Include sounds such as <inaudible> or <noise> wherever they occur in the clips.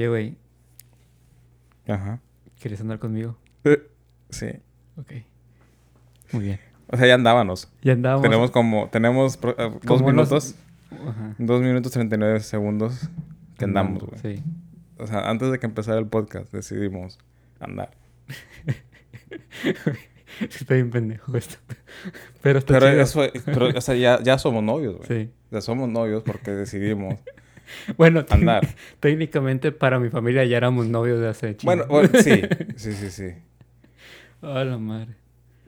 Oye, güey, Ajá. ¿quieres andar conmigo? Sí. Ok. Muy bien. O sea, ya andábamos. Ya andábamos. Tenemos como, tenemos pro- eh, dos minutos, Ajá. dos minutos 39 segundos que andamos, güey. Sí. O sea, antes de que empezara el podcast decidimos andar. <laughs> Está bien pendejo esto. Pero está Pero chido. eso, pero, o sea, ya, ya somos novios, güey. Sí. Ya somos novios porque decidimos <laughs> Bueno, andar. <laughs> técnicamente para mi familia ya éramos novios de hace chingo. Bueno, bueno, sí, <laughs> sí, sí, sí. A la madre.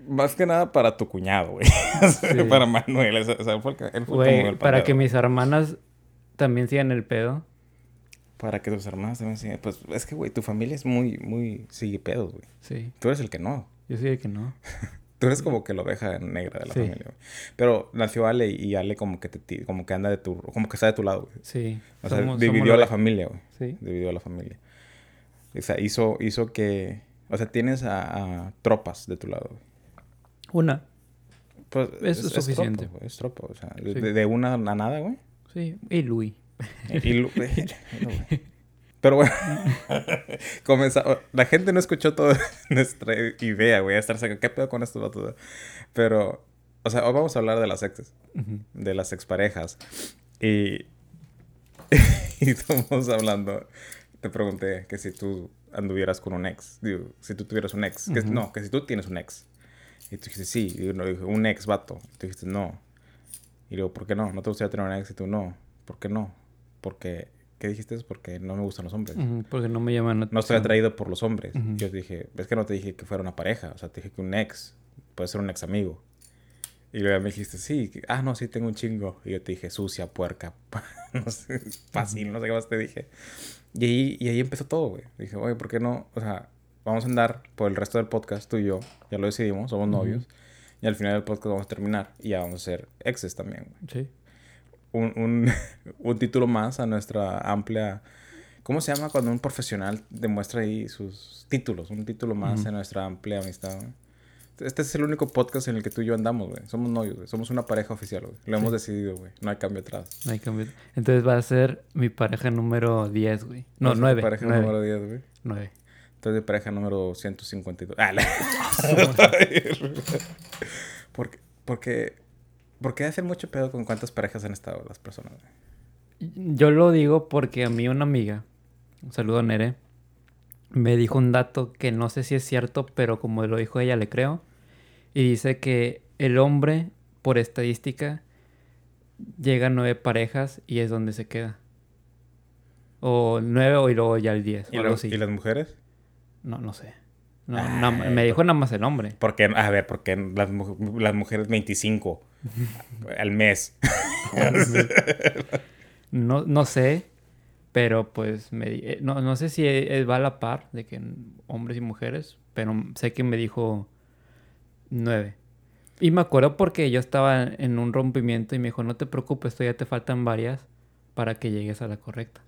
Más que nada para tu cuñado, güey. Sí. para Manuel. O sea, fue el que- él fue Güey, como el para que mis hermanas también sigan el pedo. Para que tus hermanas también sigan. Pues es que, güey, tu familia es muy, muy sigue pedos, güey. Sí. Tú eres el que no. Yo sí de que no. Tú eres como que la oveja negra de la Sí. familia, güey. Pero nació Ale y Ale como que te, como que anda de tu, como que está de tu lado, güey. Sí. O sea, Somos- dividió somos a la familia, güey. Sí. Dividió a la familia. O sea, hizo, hizo que, o sea, tienes a, a tropas de tu lado, güey. Una. Pues es suficiente. tropa, güey, es tropa, o sea, de, Sí. de una a nada, güey. Sí. Y Luis. Y lo- no, <laughs> <laughs> güey. Pero bueno, <laughs> comenzamos. La gente no escuchó toda <laughs> nuestra idea, güey. a Estar sacando, ¿qué pedo con esto? vato? Pero, o sea, hoy vamos a hablar de las exes, Ujú. de las exparejas. Y, <laughs> y estamos hablando. Te pregunté que si tú anduvieras con un ex, digo, si tú tuvieras un ex, que, Ujú. no, que si tú tienes un ex. Y tú dijiste, sí, y uno dijo, un ex vato. Y tú dijiste, no. Y luego, ¿por qué no? ¿No te gustaría tener un ex? Y tú, no. ¿Por qué no? Porque, ¿qué dijiste? Es porque no me gustan los hombres. Ujú, Porque no me llaman la No estoy atraído por los hombres. Ujú. Yo te dije, es que no te dije que fuera una pareja. O sea, te dije que un ex puede ser un ex amigo. Y luego me dijiste, sí. Ah, no, sí, tengo un chingo. Y yo te dije, sucia, puerca. <laughs> no sé, fácil, no sé qué más te dije. Y ahí, y ahí empezó todo, güey. Dije, oye, ¿por qué no? O sea, vamos a andar por el resto del podcast, tú y yo. Ya lo decidimos, somos novios. Y al final del podcast vamos a terminar. Y ya vamos a ser exes también, güey Sí. Un, un, <laughs> un título más a nuestra amplia... ¿Cómo se llama cuando un profesional demuestra ahí sus títulos? Un título más Ujú. en nuestra amplia amistad. güey. Este es el único podcast en el que tú y yo andamos, güey. Somos novios, güey. Somos una pareja oficial, güey. Lo hemos Sí. decidido, güey. No hay cambio atrás. No hay cambio. Entonces va a ser mi pareja número 10, güey. No, Entonces, 9. Pareja 9. número 10, güey. 9. Entonces, de pareja número 152. Ah, la... <laughs> <laughs> porque, porque, porque hacen mucho pedo con cuántas parejas han estado las personas. Yo lo digo porque a mí una amiga, un saludo a Nere, me dijo un dato que no sé si es cierto, pero como lo dijo ella, le creo. Y dice que el hombre, por estadística, llega a nueve parejas y es donde se queda. O nueve o y luego ya el diez. ¿Y, o algo lo- así. ¿Y las mujeres? No, no sé. No, Ay, más- me dijo nada más el hombre. Porque, a ver, porque las, las mujeres 25 al mes. <laughs> No, no sé, pero pues me di- eh, no, no sé si va a la par de que hombres y mujeres, pero sé que me dijo nueve. Y me acuerdo porque yo estaba en un rompimiento y me dijo, no te preocupes, todavía te faltan varias para que llegues a la correcta.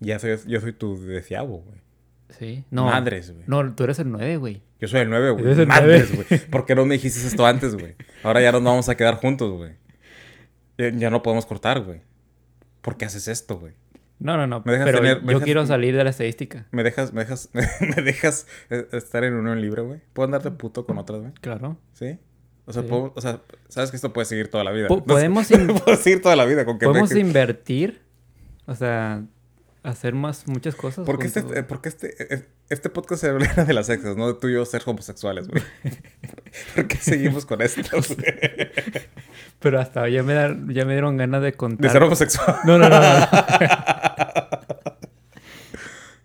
ya soy, yo soy tu deseado, güey. ¿Sí? No. Madres, güey. No, tú eres el nueve, güey. Yo soy el 9, Eres güey. el Madres, güey. ¿Por qué no me dijiste esto antes, güey? Ahora ya nos vamos a quedar juntos, güey. Ya, ya no podemos cortar, güey. ¿Por qué haces esto, güey? No, no, no. Me dejas pero tener- me yo dejas- quiero salir de la estadística. ¿Me dejas, me dejas, <laughs> me dejas eh, estar en unión libre, güey? ¿Puedo andar de puto con otras, güey? Claro. ¿Sí? O sea, Sí. puedo- o sea, sabes que esto puede seguir toda la vida. Po- <laughs> No sé, podemos in- <laughs> puedo seguir toda la vida con que me- Podemos invertir, o sea, hacer más muchas cosas. Porque este, juntos, eh, porque este, eh, este podcast se habla de las exes, no de tú y yo ser homosexuales, güey. <laughs> ¿Por qué seguimos con esto? <laughs> Pero hasta ya me, da- ya me dieron ganas de contar. De ser homosexual. No, no, no, no.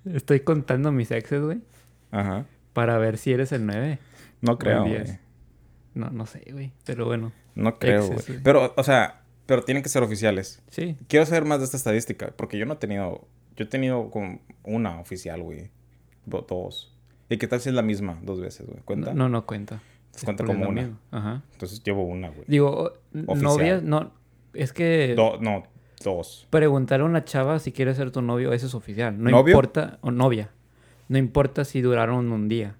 <laughs> Estoy contando mis exes, güey, Ajá. para ver si eres el 9. No creo, güey. No, no sé, güey, pero bueno. No creo, Exes, güey. güey. Pero, o sea, pero tienen que ser oficiales. Sí. Quiero saber más de esta estadística, porque yo no he tenido... Yo he tenido como una oficial, güey. Do- Dos. ¿Y qué tal si es la misma dos veces, güey? ¿Cuenta? No, no cuenta. Cuenta como una. mismo. Ajá. Entonces llevo una, güey. Digo, Oficial. novias, no. Es que Do- no, dos. preguntarle a una chava si quiere ser tu novio, eso es oficial. No ¿Novio? importa, o novia. No importa si duraron un día.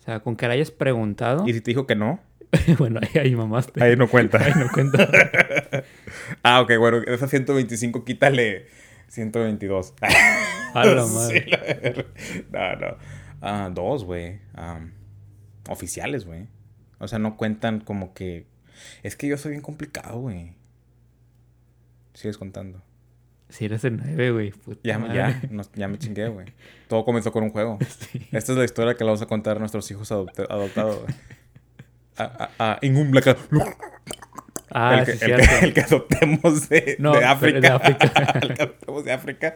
O sea, con que la hayas preguntado. ¿Y si te dijo que no? <laughs> bueno, ahí, ahí mamaste. Ahí no cuenta. Ahí no cuenta. <laughs> ah, ok, bueno, esa 125 quítale 122. <laughs> A la madre. Sí, la no, no. Ah, dos, güey. Am, oficiales, güey. O sea, no cuentan como que... Es que yo soy bien complicado, güey. Sigues contando. Si eres el 9, güey. Ya, ya, nos- ya me chingué, güey. Todo comenzó con un juego. <laughs> Sí. Esta es la historia que le vamos a contar a nuestros hijos adoptados. en un black Ah, el, que, sí, el, cierto. que, <laughs> el que adoptemos de, No, de pero África. de África. <laughs> el que adoptemos de África.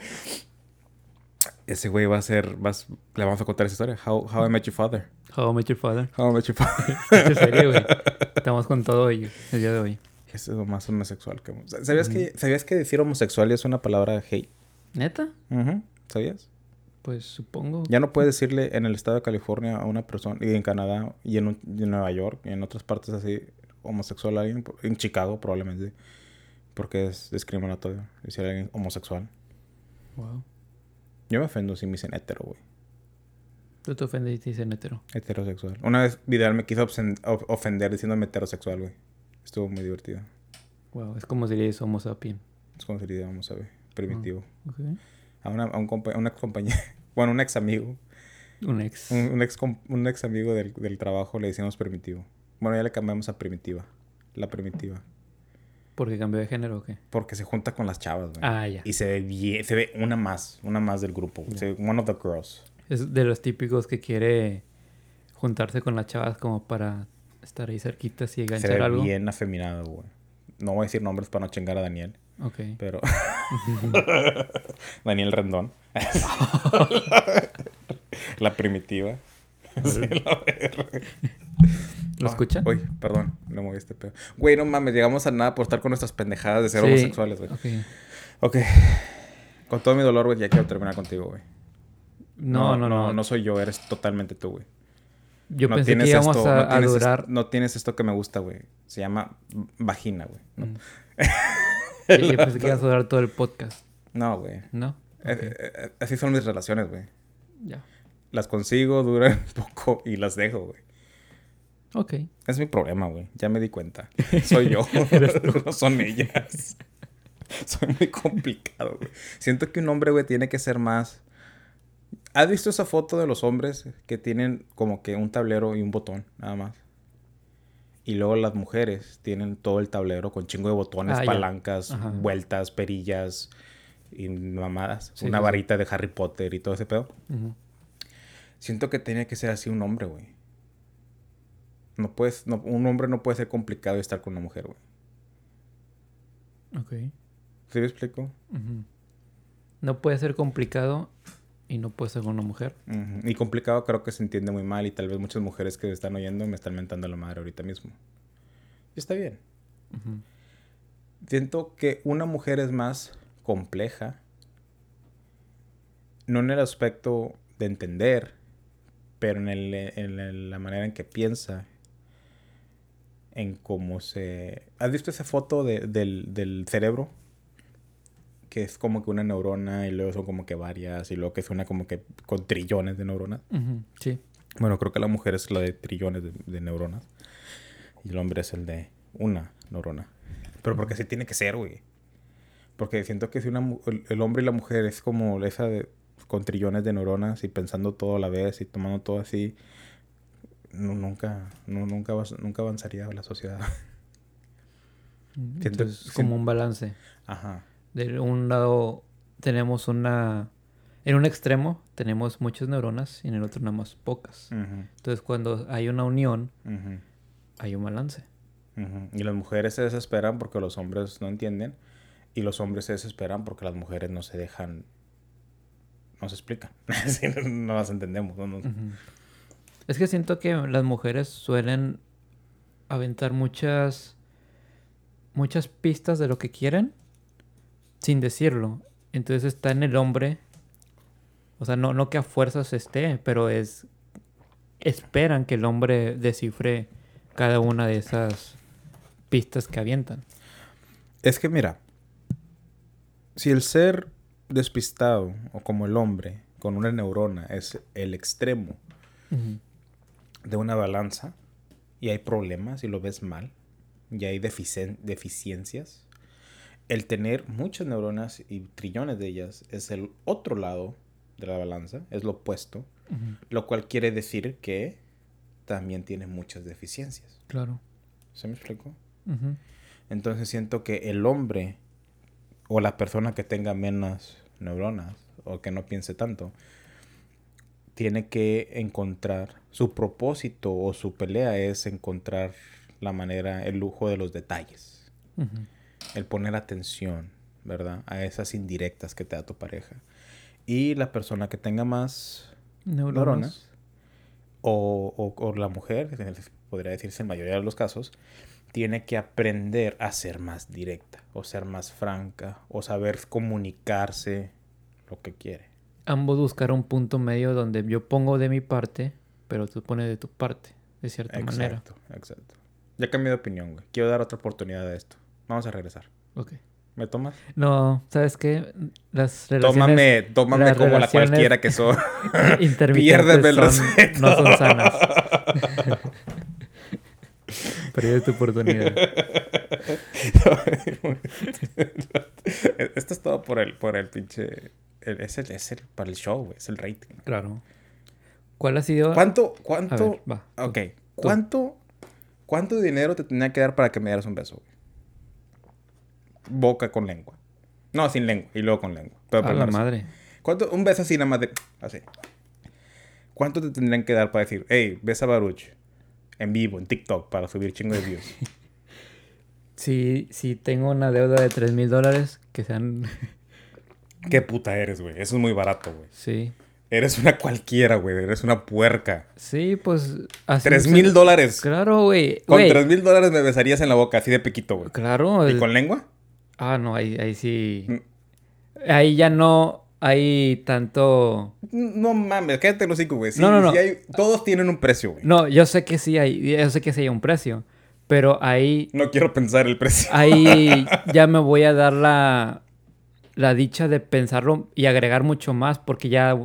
Ese güey va a ser. vas- le vamos a contar esa historia. How, how I Met Your Father. How I Met Your Father. How I Met Your Father. <laughs> Serie, güey. Estamos con todo hoy, el día de hoy. Ese es lo más homosexual que hemos- ¿Sabías, que, ¿Sabías que decir homosexual es una palabra hate? ¿Neta? ¿Sabías? Pues supongo. Ya no puedes decirle en el estado de California a una persona, y en Canadá, y en, un- y en Nueva York, y en otras partes así, homosexual a alguien, en Chicago probablemente, porque es discriminatorio decir a alguien homosexual. Wow. Yo me ofendo si me dicen hetero, güey. Tú te ofendiste y dicen hetero. Heterosexual. Una vez Vidal me quiso ofender diciéndome heterosexual, güey. Estuvo muy divertido. Wow. Es como si le dices homo sapien. Es como sería, vamos a ver, primitivo. Ok. A, una, a un, compa- a una ex compañero, <laughs> bueno, un ex amigo, Un ex. un, un ex, un ex amigo del, del trabajo le decíamos primitivo. Bueno, ya le cambiamos a primitiva. La primitiva. ¿Porque cambió de género o qué? Porque se junta con las chavas, güey. Ah, ya. Y se ve bien, se ve una más, una más del grupo. Se ve one of the girls. Es de los típicos que quiere juntarse con las chavas como para estar ahí cerquitas y Se enganchar ve algo. bien afeminado, güey. No voy a decir nombres para no chingar a Daniel, Ok. pero... <laughs> <laughs> Daniel Rendón. <laughs> la primitiva. Sí, la verga. ¿Lo Ah, escuchan? Uy, perdón, no moví este pedo. Güey, no mames, llegamos a nada por estar con nuestras pendejadas de ser Sí. homosexuales, güey. Ok. Ok. Con todo mi dolor, güey, ya quiero terminar contigo, güey. No, no, no. No soy yo, eres totalmente tú, güey. Yo no pensé que íbamos esto, a, no a durar. no tienes esto que me gusta, güey. Se llama vagina, güey. No, Mm. <laughs> Yo pensé que ibas a durar todo el podcast. No, güey. ¿No? Eh, eh, eh, Así son mis relaciones, güey. Ya. Las consigo, duran <laughs> poco y las dejo, güey. Ok. Es mi problema, güey. Ya me di cuenta. Soy yo. <laughs> <laughs> no son ellas. Soy muy complicado, güey. Siento que un hombre, güey, tiene que ser más... ¿Has visto esa foto de los hombres que tienen como que un tablero y un botón, nada más? Y luego las mujeres tienen todo el tablero con chingo de botones, Ah, palancas, vueltas, perillas y mamadas. Sí, Una sí, sí. varita de Harry Potter y todo ese pedo. Siento que tenía que ser así un hombre, güey. No puedes, no- un hombre no puede ser complicado y estar con una mujer, güey. Ok. ¿Sí me explico? No puede ser complicado y no puede ser con una mujer. Y complicado creo que se entiende muy mal y tal vez muchas mujeres que me están oyendo me están mentando la madre ahorita mismo. Y está bien. Siento que una mujer es más compleja. No en el aspecto de entender, pero en, el- en la manera en que piensa. En cómo se... ¿Has visto esa foto de- del, del cerebro? Que es como que una neurona y luego son como que varias y luego que es una como que con trillones de neuronas. Sí. Bueno, creo que la mujer es la de trillones de, de neuronas. Y el hombre es el de una neurona. Pero porque así tiene que ser, güey. Porque siento que si una, el hombre y la mujer es como esa de, con trillones de neuronas y pensando todo a la vez y tomando todo así, no, nunca, no, nunca, nunca avanzaría la sociedad. <laughs> Siento- Entonces, como un balance. Ajá. De un lado tenemos una... En un extremo tenemos muchas neuronas y en el otro nada más pocas. Entonces cuando hay una unión, hay un balance. Y las mujeres se desesperan porque los hombres no entienden. Y los hombres se desesperan porque las mujeres no se dejan. No se explican. <laughs> No, las entendemos. no nos- Ujú. Es que siento que las mujeres suelen aventar muchas muchas pistas de lo que quieren sin decirlo. Entonces está en el hombre. O sea, no, no que a fuerzas esté, pero es esperan que el hombre descifre cada una de esas pistas que avientan. Es que mira, si el ser despistado o como el hombre con una neurona es el extremo. De una balanza y hay problemas y lo ves mal y hay deficien- deficiencias, el tener muchas neuronas y trillones de ellas es el otro lado de la balanza, es lo opuesto, lo cual quiere decir que también tiene muchas deficiencias. Claro. ¿Se me explicó? Entonces siento que el hombre o la persona que tenga menos neuronas o que no piense tanto, tiene que encontrar su propósito o su pelea es encontrar la manera, el lujo de los detalles, el poner atención, ¿verdad? A esas indirectas que te da tu pareja. Y la persona que tenga más Neuronas. neuronas o, o- o la mujer, podría decirse en mayoría de los casos, tiene que aprender a ser más directa, o ser más franca, o saber comunicarse lo que quiere. Ambos buscar un punto medio donde yo pongo de mi parte, pero tú pones de tu parte, de cierta manera. Exacto, exacto. Ya cambié de opinión, güey. Quiero dar otra oportunidad a esto. Vamos a regresar. Ok. ¿Me tomas? No, ¿sabes qué? Las relaciones Tómame, tómame las como la cualquiera que soy. <laughs> Piérdeme el respeto. no son sanas. <laughs> Perdí tu oportunidad. <laughs> Esto es todo por el, por el pinche. el- es, el, es el para el show, güey. Es el rating. Claro. ¿Cuál ha sido? ¿Cuánto, cuánto, ver, va. tú. ok, cuánto, cuánto dinero te tenía que dar para que me dieras un beso? güey? Boca con lengua. No, sin lengua y luego con lengua. Pero A la madre. ¿Cuánto, un beso así nada más de, así. ¿Cuánto te tendrían que dar para decir, hey, besa a Baruch en vivo, en TikTok, para subir chingo de views? <laughs> Si, si tengo una deuda de 3 mil dólares, que sean... <laughs> Qué puta eres, güey. Eso es muy barato, güey. sí. Eres una cualquiera, güey. Eres una puerca. Sí, pues... así Tres mil dólares. Claro, güey. Con tres mil dólares me besarías en la boca, así de piquito, güey. Claro. ¿Y el- con lengua? Ah, no, ahí, ahí sí... Mm. Ahí ya no hay tanto... No mames, cállate los hocico, güey. Sí, No, no, no. sí hay- todos tienen un precio, güey. No, yo sé que sí hay, yo sé que sí hay un precio, pero ahí, No quiero pensar el precio. ahí <laughs> ya me voy a dar la, la dicha de pensarlo y agregar mucho más porque ya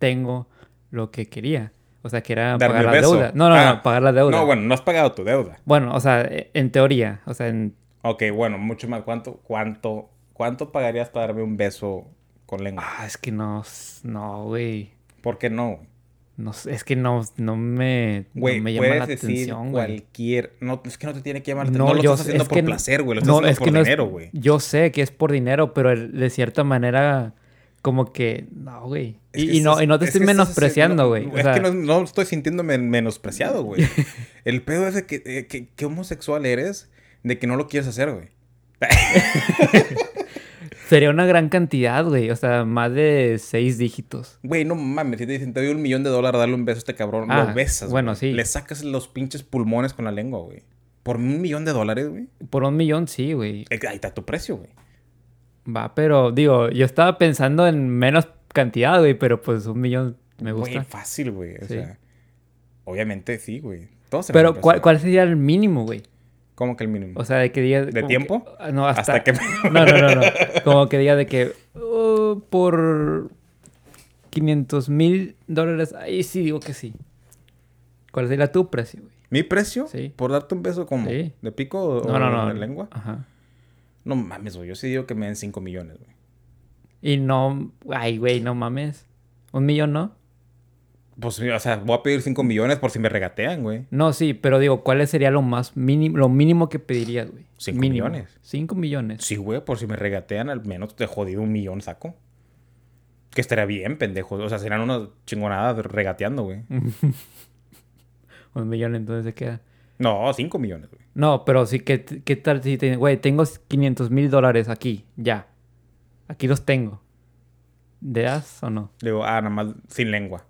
tengo lo que quería. O sea, que era Darme pagar la deuda. No, no, Ah, no, pagar la deuda. No, bueno, no has pagado tu deuda. Bueno, o sea, e- en teoría, o sea, en... Ok, bueno, mucho más. ¿Cuánto, cuánto, cuánto pagarías para darme un beso con lengua? Ah, es que no, no, güey. ¿Por qué no? güey? No es que no, no me, no Güey, me llama puedes la decir atención, güey. cualquier... No, es que no te tiene que llamar la No, atención. No, lo yo estás haciendo es por que no- placer, güey. Lo estás No, haciendo es por que no es- dinero, güey. Yo sé que es por dinero, pero de cierta manera, como que, no, güey. Es Y, que y no, y no te es estoy menospreciando, güey. O Es que no, no estoy sintiéndome menospreciado, güey. <laughs> El pedo es de que, eh, que, que homosexual eres de que no lo quieres hacer, güey. <laughs> Sería una gran cantidad, güey. O sea, más de seis dígitos. Güey, no mames, si te dicen, te doy un millón de dólares darle un beso a este cabrón, Ah, lo besas. bueno, güey. sí. Le sacas los pinches pulmones con la lengua, güey. Por un millón de dólares, güey. Por un millón, sí, güey. Eh, Ahí está tu precio, güey. Va, pero digo, yo estaba pensando en menos cantidad, güey, pero pues un millón me gusta. Güey, fácil, güey. O Sí. sea, obviamente sí, güey. Todos pero, tenemos ¿cuál, cuál sería el mínimo, güey? ¿Cómo que el mínimo? O sea, de que diga... ¿De tiempo? que- ah, no, hasta... Hasta que... <laughs> No, no, no, no. Como que diga de que oh, por 500 mil dólares, ahí sí digo que sí. ¿Cuál sería tu precio, güey? ¿Mi precio? Sí. ¿Por darte un beso como? Sí. ¿De pico o, No, no, no. de lengua? Ajá. No mames, güey. Yo sí digo que me den 5 millones, güey. Y no, ay, güey, no mames. ¿Un millón no? Pues, o sea, voy a pedir 5 millones por si me regatean, güey. No, sí, pero digo, ¿cuál sería lo más mínimo, lo mínimo que pedirías, güey? Cinco Mínimo. millones. Cinco millones. Sí, güey, por si me regatean, al menos te jodido un millón saco. Que estaría bien, pendejo. O sea, serán unas chingonadas regateando, güey. <laughs> Un millón entonces se queda. No, 5 millones, güey. No, pero sí, ¿qué, qué tal si te... Güey, tengo 500 mil dólares aquí, ya. Aquí los tengo. ¿De das o no? Le digo, ah, nada más sin lengua.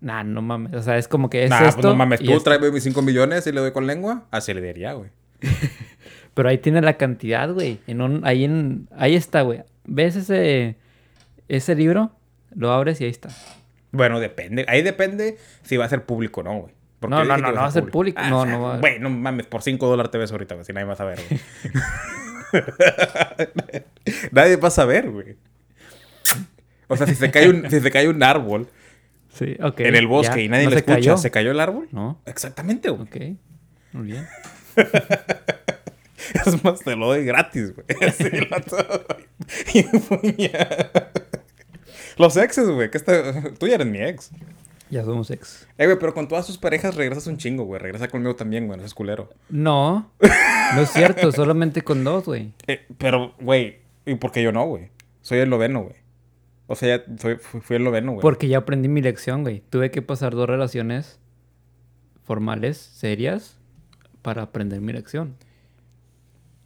Nah, no mames. O sea, es como que es nah, esto pues no mames, tú tráeme mis 5 millones y le doy con lengua. Así le diría, güey. <laughs> Pero ahí tiene la cantidad, güey. En un, ahí, en, ahí está, güey. ¿Ves ese, ese libro? Lo abres y ahí está. Bueno, depende. Ahí depende si va a ser público o no, güey. Porque No, no, no, no va a ser público. No, o sea, no va- Güey, no mames, por 5 dólares te ves ahorita, güey. Si nadie va a saber, güey. <laughs> nadie va a saber, güey. O sea, si se cae un, si se cae un árbol Sí, ok. en el bosque ya. y nadie ¿No lo se escucha, cayó? ¿se cayó el árbol? No. Exactamente, güey. Ok. Muy bien. <laughs> Es más, te lo doy gratis, güey. <laughs> Así lo. Los exes, güey. que está... Tú ya eres mi ex. Ya somos ex. Eh, güey, pero con todas tus parejas regresas un chingo, güey. Regresa conmigo también, güey. No seas culero. No. <laughs> No es cierto. solamente con dos, güey. Eh, pero, güey. ¿Y por qué yo no, güey? Soy el noveno, güey. O sea, ya soy, fui, fui el noveno, güey. Porque ya aprendí mi lección, güey. Tuve que pasar dos relaciones formales, serias, para aprender mi lección.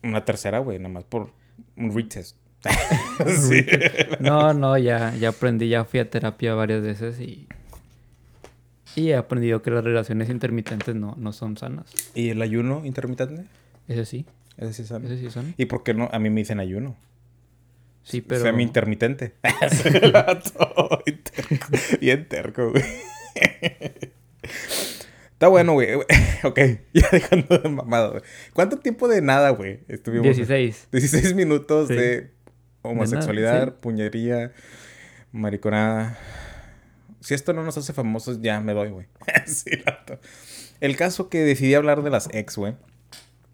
Una tercera, güey. Nada más por un retest. <laughs> <laughs> Sí. No, no, ya, ya aprendí, ya fui a terapia varias veces y, y he aprendido que las relaciones intermitentes no, no son sanas. ¿Y el ayuno intermitente? Ese sí, Ese sí es sano. ese sí son. ¿Y por qué no? A mí me dicen ayuno. Sí, pero... Semi intermitente. <laughs> <laughs> Bien terco, güey. Está bueno, güey. <laughs> Ok, ya dejando de mamado, güey. ¿Cuánto tiempo de nada, güey? Estuvimos. 16. 16 minutos Sí. de homosexualidad, sí. puñería, mariconada. Si esto no nos hace famosos, ya me doy, güey. <laughs> sí, vato. El caso que decidí hablar de las ex, güey.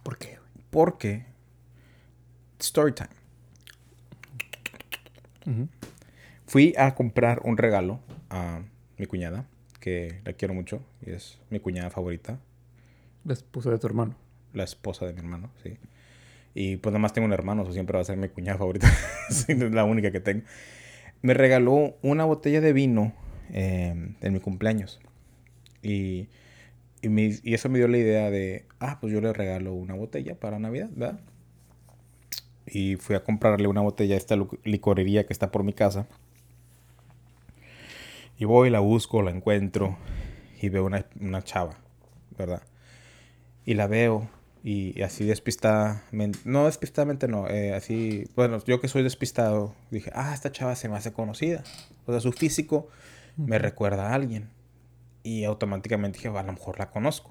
¿Por qué? Porque. Story time. Fui a comprar un regalo a mi cuñada, que la quiero mucho, y es mi cuñada favorita, La esposa de tu hermano. la esposa de mi hermano, sí. Y pues nada más tengo un hermano, eso siempre va a ser mi cuñada favorita, <laughs> es la única que tengo. Me regaló una botella de vino eh, en mi cumpleaños. Y, y, me- y eso me dio la idea de, ah, pues yo le regalo una botella para Navidad, ¿verdad? Y fui a comprarle una botella a esta licorería que está por mi casa. Y voy, la busco, la encuentro y veo una, una chava, ¿verdad? Y la veo y, y así despistadamente, no despistadamente no, eh, así, bueno, yo que soy despistado, dije, ah, esta chava se me hace conocida. O sea, su físico me recuerda a alguien. Y automáticamente dije, a lo mejor la conozco.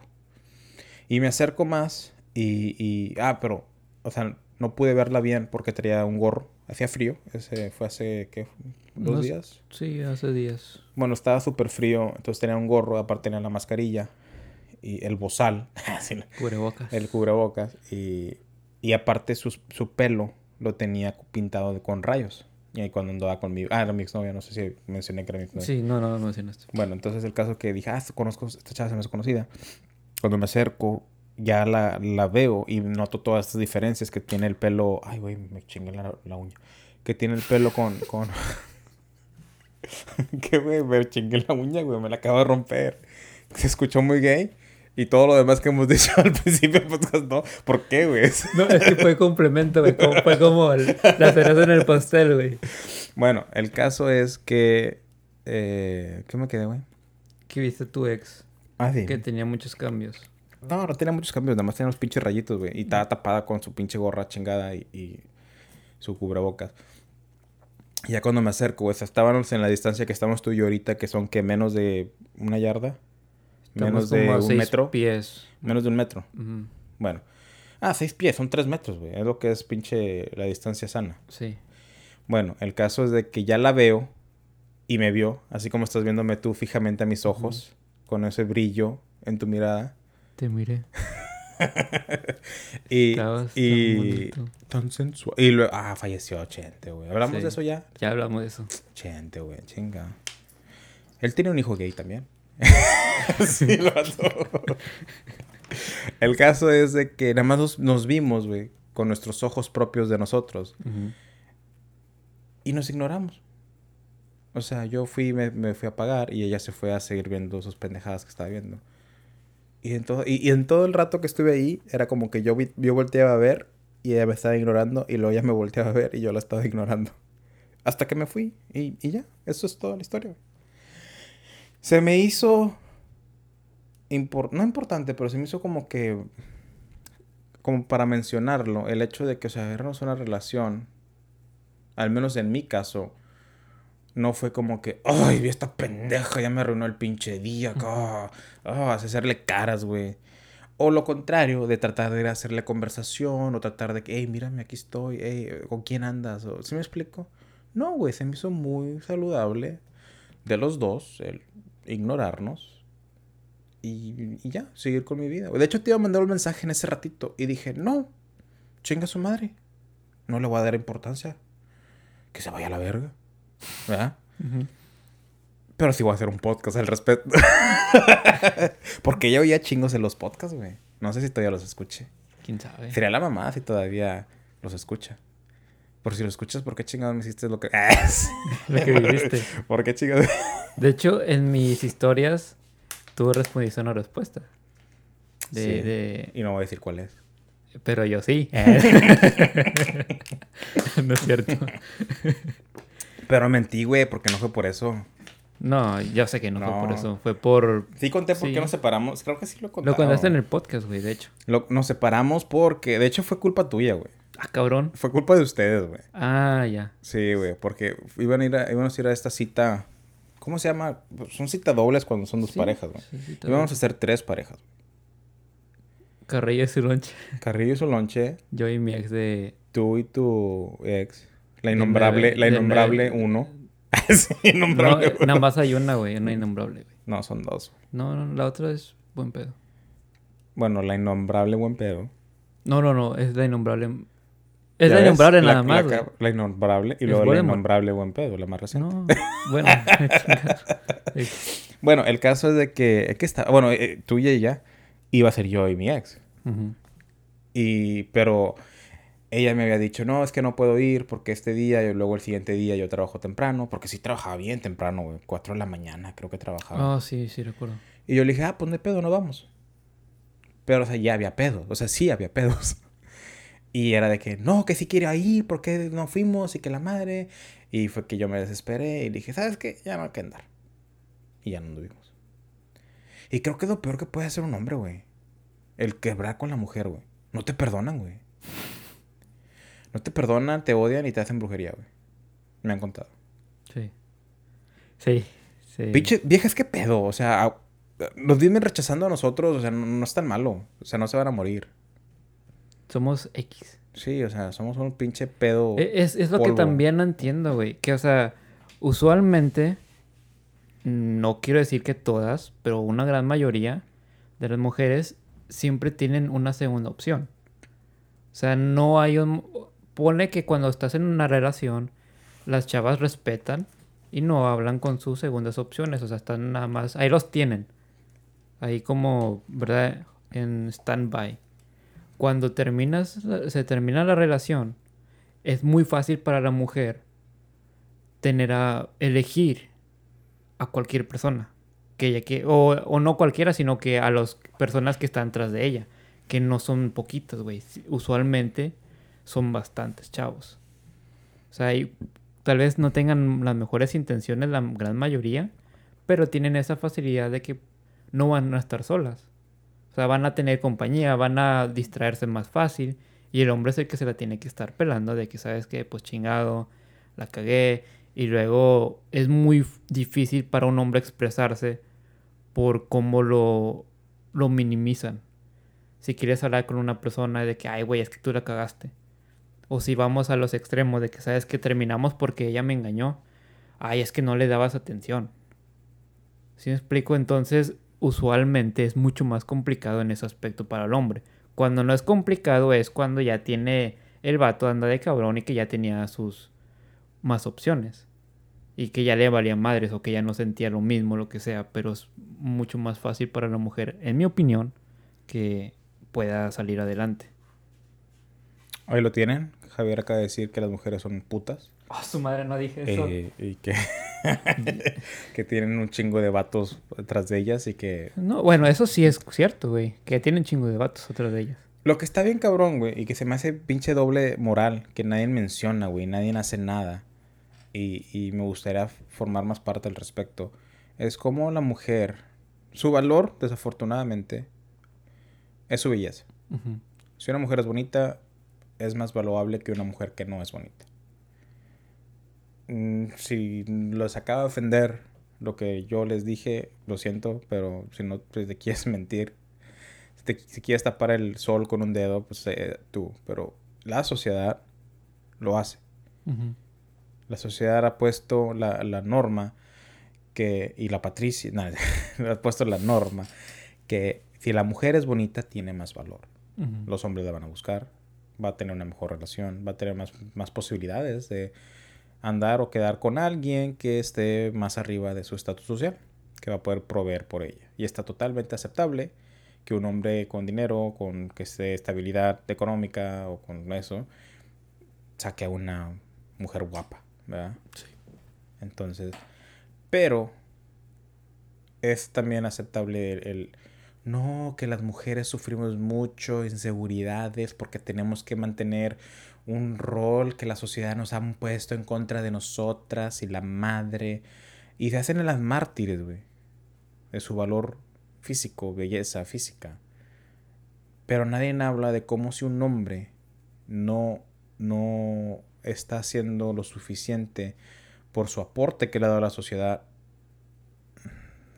Y me acerco más y, y- ah, pero, o sea, no pude verla bien porque traía un gorro. Hacía frío, ese fue hace, ¿qué? ¿Dos Unos- días? Sí, hace días. Bueno, estaba súper frío, entonces tenía un gorro, aparte tenía la mascarilla y el bozal, <laughs> Cubrebocas. el cubrebocas y, y aparte su, su pelo lo tenía pintado con rayos. Y ahí cuando andaba conmigo, ah, era mi exnovia, no sé si mencioné que era mi exnovia. Sí, no, no, no mencionaste. Bueno, entonces el caso que dije, ah, conozco, esta chava se me hace conocida. Cuando me acerco, ya la, la veo y noto todas estas diferencias que tiene el pelo. Ay, güey, me chingué la, la uña. Que tiene el pelo con. con... <laughs> que, güey, me chingué la uña, güey, me la acabo de romper. Se escuchó muy gay. Y todo lo demás que hemos <laughs> dicho al principio del podcast, no. ¿Por qué, güey? No, es que fue complemento, güey. como- Fue como el- la cereza en el pastel, güey. Bueno, el caso es que. Eh, ¿Qué me quedé, güey? Que viste tu ex, Ah, sí. que tenía muchos cambios. No, no tenía muchos cambios, nada más tenía unos pinches rayitos, güey. Y estaba tapada con su pinche gorra chingada y, y su cubrebocas. Y ya cuando me acerco, güey, estábamos en la distancia que estamos tú y yo ahorita, que son que menos de una yarda. Menos de un metro. pies. Menos de un metro. Bueno. Ah, seis pies, son tres metros, güey. Es lo que es pinche la distancia sana. Sí. Bueno, el caso es de que ya la veo y me vio, así como estás viéndome tú fijamente a mis ojos, con ese brillo en tu mirada. Te miré. <laughs> Y, tan y bonito. tan sensual. Y luego, ah, falleció Chente, güey. ¿Hablamos Sí. de eso ya? Ya hablamos de eso. Chente, güey, chinga. Él tiene un hijo gay también. <laughs> sí, lo. El caso es de que nada más nos, nos vimos, güey, con nuestros ojos propios de nosotros y nos ignoramos. O sea, yo fui, me, me fui a pagar y ella se fue a seguir viendo sus pendejadas que estaba viendo. Y en, todo, y, y en todo el rato que estuve ahí, era como que yo, vi- yo volteaba a ver y ella me estaba ignorando y luego ella me volteaba a ver y yo la estaba ignorando. Hasta que me fui y, y ya, eso es toda la historia. Se me hizo... no importante, pero se me hizo como que... Como para mencionarlo, el hecho de que, o sea, agarrarnos una relación, al menos en mi caso, no fue como que, ay, vi esta pendeja, ya me arruinó el pinche día, acá. Ah, hacerle caras, güey. O lo contrario, de tratar de hacerle conversación, o tratar de que, hey, mírame, aquí estoy, hey, ¿con quién andas? O, ¿Sí me explico? No, güey, se me hizo muy saludable de los dos el ignorarnos y, y ya, seguir con mi vida. De hecho, te iba a mandar un mensaje en ese ratito y dije, no, chinga su madre. No le voy a dar importancia. Que se vaya a la verga. ¿Verdad? Pero sí voy a hacer un podcast al respecto. <laughs> Porque yo oía chingos en los podcasts, güey. No sé si todavía los escuche. ¿Quién sabe? Sería la mamá si todavía los escucha. Por si lo escuchas, ¿por qué chingados me hiciste lo que... <laughs> lo que viviste. ¿Por qué chingados? De hecho, en mis historias, tú respondiste una respuesta. De, Sí. de- Y no voy a decir cuál es. Pero yo sí. <laughs> <laughs> no es cierto. Pero mentí, güey, porque no fue por eso. No, yo sé que no, fue por eso. Fue por... Sí conté por Sí. qué nos separamos. Creo que sí lo conté. Lo contaste en el podcast, güey, de hecho. nos separamos porque... De hecho, fue culpa tuya, güey. Ah, cabrón. Fue culpa de ustedes, güey. Ah, ya. Sí, güey. Porque iban a ir a, íbamos a ir a esta cita... ¿Cómo se llama? Pues son cita dobles cuando son dos Sí, parejas, güey. sí, Íbamos a hacer tres parejas. Carrillo y su lonche. Carrillo y su lonche, Yo y mi ex de... tú y tu ex. La innombrable, la innombrable uno. <laughs> sí, No, innombrable uno. nada más hay una, güey. Una innombrable, güey. No, son dos. No, no, la otra es buen pedo. Bueno, la innombrable buen pedo. No, no, no. Es la innombrable... Es ¿Ya la innombrable nada más, la, la innombrable y luego la innombrable buen pedo, la más reciente. No, bueno. <laughs> <laughs> Bueno, el caso es de que, que está, bueno, eh, tú y ella iba a ser yo y mi ex. Ujú. Y, pero ella me había dicho, no, es que no puedo ir porque este día y luego el siguiente día yo trabajo temprano, porque sí trabajaba bien temprano, güey, 4 de la mañana creo que trabajaba. Oh, sí, sí, recuerdo. Y yo le dije, ah, pues no hay pedo, no vamos. Pero, o sea, ya había pedos, o sea, sí había pedos. Y era de que, no, que sí quiere ir, ¿por qué no fuimos? Y que la madre. Y fue que yo me desesperé y dije, ¿sabes qué? Ya no hay que andar. Y ya no anduvimos. Y creo que es lo peor que puede hacer un hombre, güey. El quebrar con la mujer, güey. No te perdonan, güey. No te perdonan, te odian y te hacen brujería, güey. Me han contado. Sí. Sí, sí. Pinche, viejas, ¿qué pedo? O sea, nos vienen rechazando a nosotros, o sea, no, no es tan malo. O sea, no se van a morir. Somos X. Sí, o sea, somos un pinche pedo. E- Es, es lo que también no entiendo, güey. Que, o sea, usualmente, no quiero decir que todas, pero una gran mayoría de las mujeres siempre tienen una segunda opción. O sea, no hay un... Pone que cuando estás en una relación, las chavas respetan y no hablan con sus segundas opciones. O sea, están nada más... Ahí los tienen. Ahí como, ¿verdad? En stand-by. Cuando terminas, se termina la relación, es muy fácil para la mujer tener a elegir a cualquier persona que ella que o, o no cualquiera sino que a las personas que están tras de ella que no son poquitos güey. Usualmente son bastantes chavos. O sea y tal vez no tengan las mejores intenciones la gran mayoría pero tienen esa facilidad de que no van a estar solas o sea van a tener compañía van a distraerse más fácil y el hombre es el que se la tiene que estar pelando de que sabes que pues chingado la cagué y luego es muy difícil para un hombre expresarse por cómo lo, lo minimizan. Si quieres hablar con una persona de que, ay, güey, es que tú la cagaste. O si vamos a los extremos de que sabes que terminamos porque ella me engañó. Ay, es que no le dabas atención. ¿Sí me explico? Entonces, usualmente es mucho más complicado en ese aspecto para el hombre. Cuando no es complicado es cuando ya tiene el vato anda de cabrón y que ya tenía sus más opciones. Y que ya le valía madres o que ya no sentía lo mismo, lo que sea. Pero es mucho más fácil para la mujer, en mi opinión, que pueda salir adelante. Ahí lo tienen. Javier acaba de decir que las mujeres son putas. <laughs> Oh, su madre no dije eh, y que, <laughs> que tienen un chingo de vatos detrás de ellas y que... No, bueno, eso sí es cierto, güey. Que tienen chingo de vatos otras de ellas. Lo que está bien cabrón, güey, y que se me hace pinche doble moral, que nadie menciona, güey, nadie hace nada. Y, y me gustaría formar más parte al respecto. Es como la mujer, su valor, desafortunadamente, es su belleza. Si una mujer es bonita, es más valuable que una mujer que no es bonita. Mm, Si los acaba de ofender lo que yo les dije, lo siento, pero si no pues, te quieres <laughs> mentir, si, te- si quieres tapar el sol con un dedo, pues eh, tú. Pero la sociedad lo hace. La sociedad ha puesto la, la norma que, y la patricia, no, <laughs> ha puesto la norma que si la mujer es bonita tiene más valor los hombres la van a buscar va a tener una mejor relación, va a tener más, más posibilidades de andar o quedar con alguien que esté más arriba de su estatus social, que va a poder proveer por ella. Y está totalmente aceptable que un hombre con dinero, con que esté estabilidad económica o con eso, saque a una mujer guapa, ¿verdad? Sí. Entonces, pero es también aceptable el, no, que las mujeres sufrimos mucho inseguridades porque tenemos que mantener un rol que la sociedad nos ha puesto en contra de nosotras y la madre. Y se hacen las mártires, güey. De su valor físico, belleza física. Pero nadie habla de cómo si un hombre no, no está haciendo lo suficiente por su aporte que le ha dado a la sociedad,